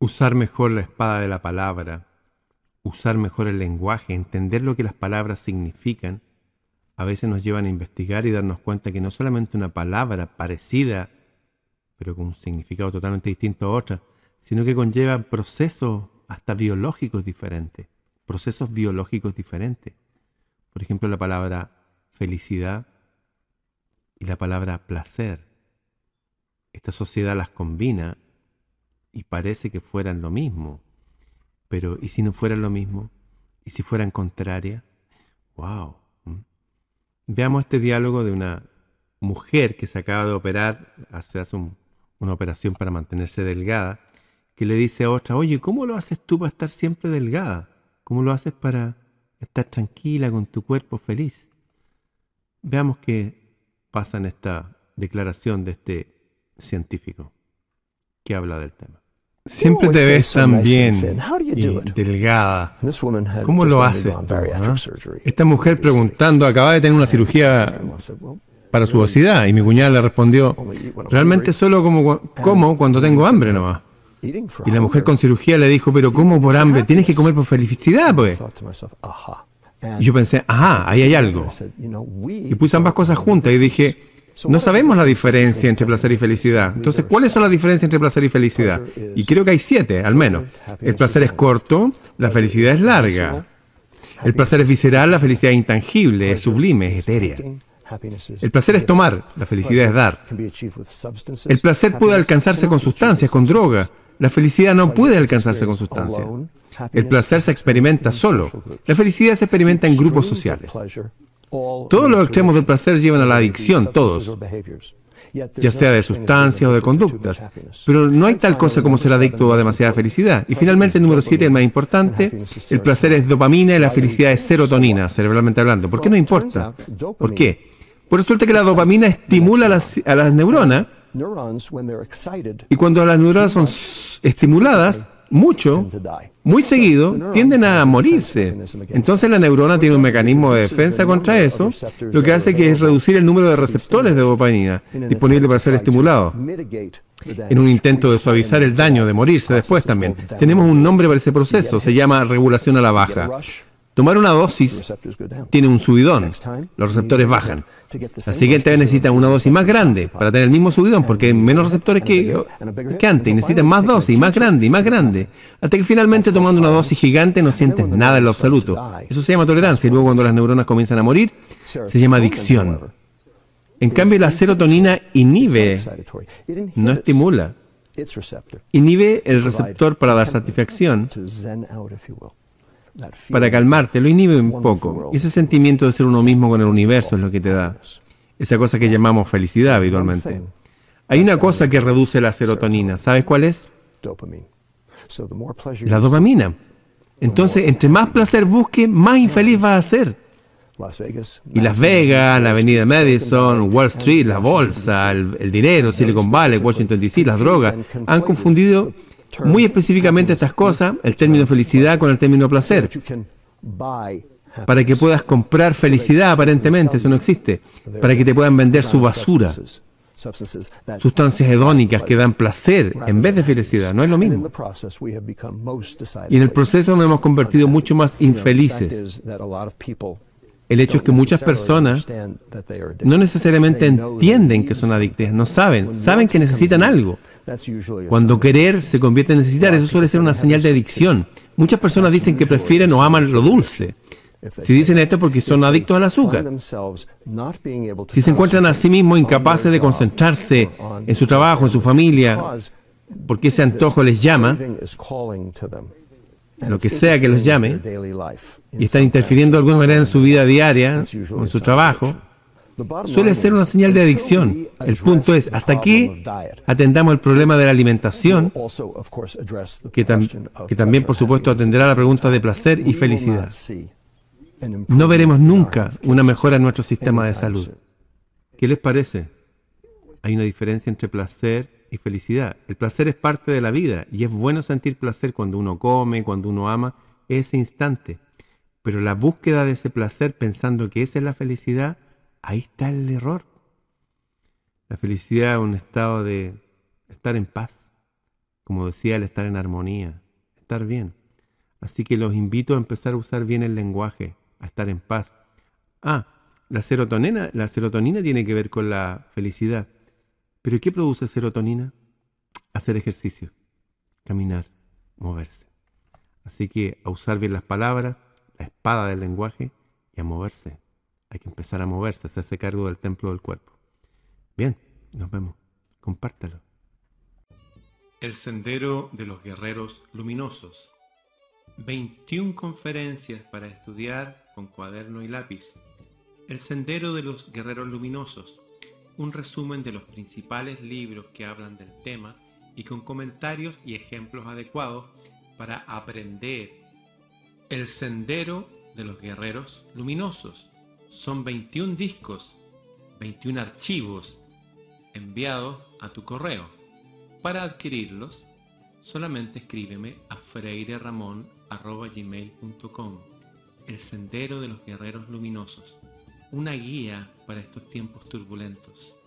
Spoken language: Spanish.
Usar mejor la espada de la palabra, usar mejor el lenguaje, entender lo que las palabras significan, a veces nos llevan a investigar y darnos cuenta que no solamente una palabra parecida, pero con un significado totalmente distinto a otra, sino que conlleva procesos hasta biológicos diferentes, procesos biológicos diferentes. Por ejemplo, la palabra felicidad y la palabra placer. Esta sociedad las combina y parece que fueran lo mismo. Pero, ¿y si no fueran lo mismo? ¿Y si fueran contrarias? ¡Wow! Veamos este diálogo de una mujer que se acaba de operar, hace, hace una operación para mantenerse delgada, que le dice a otra, oye, ¿cómo lo haces tú para estar siempre delgada? ¿Cómo lo haces para estar tranquila con tu cuerpo feliz? Veamos qué pasa en esta declaración de este científico que habla del tema. Siempre te ves tan bien y delgada. ¿Cómo lo haces tú, ah? Esta mujer preguntando acaba de tener una cirugía para su obesidad y mi cuñada le respondió, realmente solo como, como cuando tengo hambre nomás. Y la mujer con cirugía le dijo, pero ¿cómo por hambre? Tienes que comer por felicidad, pues. Y yo pensé, ajá, ahí hay algo. Y puse ambas cosas juntas y dije, no sabemos la diferencia entre placer y felicidad. Entonces, ¿cuáles son las diferencias entre placer y felicidad? Y creo que hay siete, al menos. El placer es corto, la felicidad es larga. El placer es visceral, la felicidad es intangible, es sublime, es etérea. El placer es tomar, la felicidad es dar. El placer puede alcanzarse con sustancias, con droga. La felicidad no puede alcanzarse con sustancias. El placer se experimenta solo. La felicidad se experimenta en grupos sociales. Todos los extremos del placer llevan a la adicción, todos, ya sea de sustancias o de conductas. Pero no hay tal cosa como ser adicto a demasiada felicidad. Y finalmente, el número 7, el más importante, el placer es dopamina y la felicidad es serotonina, cerebralmente hablando. ¿Por qué no importa? ¿Por qué? Pues resulta que la dopamina estimula a las, a las neuronas y cuando las neuronas son estimuladas, mucho, muy seguido, tienden a morirse. Entonces la neurona tiene un mecanismo de defensa contra eso, lo que hace que es reducir el número de receptores de dopamina disponibles para ser estimulados. En un intento de suavizar el daño, de morirse después también. Tenemos un nombre para ese proceso, se llama regulación a la baja. Tomar una dosis tiene un subidón, los receptores bajan. La siguiente vez necesitan una dosis más grande para tener el mismo subidón, porque hay menos receptores que, que antes y necesitan más dosis, más grande y más grande, hasta que finalmente tomando una dosis gigante no sienten nada en lo absoluto. Eso se llama tolerancia y luego cuando las neuronas comienzan a morir, se llama adicción. En cambio, la serotonina inhibe, no estimula, inhibe el receptor para dar satisfacción para calmarte, lo inhibe un poco. Ese sentimiento de ser uno mismo con el universo es lo que te da. Esa cosa que llamamos felicidad habitualmente. Hay una cosa que reduce la serotonina. ¿Sabes cuál es? La dopamina. Entonces, entre más placer busque, más infeliz vas a ser. Y Las Vegas, la Avenida Madison, Wall Street, la bolsa, el, el dinero, Silicon Valley, Washington DC, las drogas, han confundido muy específicamente estas cosas, el término felicidad con el término placer. Para que puedas comprar felicidad, aparentemente, eso no existe. Para que te puedan vender su basura. Sustancias hedónicas que dan placer en vez de felicidad. No es lo mismo. Y en el proceso nos hemos convertido mucho más infelices. El hecho es que muchas personas no necesariamente entienden que son adictas, no saben, saben que necesitan algo. Cuando querer se convierte en necesitar, eso suele ser una señal de adicción. Muchas personas dicen que prefieren o aman lo dulce. Si dicen esto es porque son adictos al azúcar. Si se encuentran a sí mismos incapaces de concentrarse en su trabajo, en su familia, porque ese antojo les llama, lo que sea que los llame, y están interfiriendo de alguna manera en su vida diaria, o en su trabajo, suele ser una señal de adicción. El punto es, hasta que atendamos el problema de la alimentación, que, que también por supuesto atenderá la pregunta de placer y felicidad, no veremos nunca una mejora en nuestro sistema de salud. ¿Qué les parece? Hay una diferencia entre placer y felicidad. El placer es parte de la vida y es bueno sentir placer cuando uno come, cuando uno ama, ese instante. Pero la búsqueda de ese placer pensando que esa es la felicidad, ahí está el error. La felicidad es un estado de estar en paz como decía, el estar en armonía, estar bien. Así que los invito a empezar a usar bien el lenguaje, a estar en paz. Ah, la serotonina, la serotonina tiene que ver con la felicidad. ¿Pero qué produce serotonina? Hacer ejercicio, caminar, moverse. Así que a usar bien las palabras, la espada del lenguaje y a moverse. Hay que empezar a moverse, a hacerse cargo del templo del cuerpo. Bien, nos vemos. Compártalo. El Sendero de los Guerreros Luminosos. 21 conferencias para estudiar con cuaderno y lápiz. El Sendero de los Guerreros Luminosos. Un resumen de los principales libros que hablan del tema y con comentarios y ejemplos adecuados para aprender. El Sendero de los Guerreros Luminosos. Son 21 discos, 21 archivos enviados a tu correo para adquirirlos, solamente escríbeme a freireramon.gmail.com El Sendero de los Guerreros Luminosos, una guía para estos tiempos turbulentos.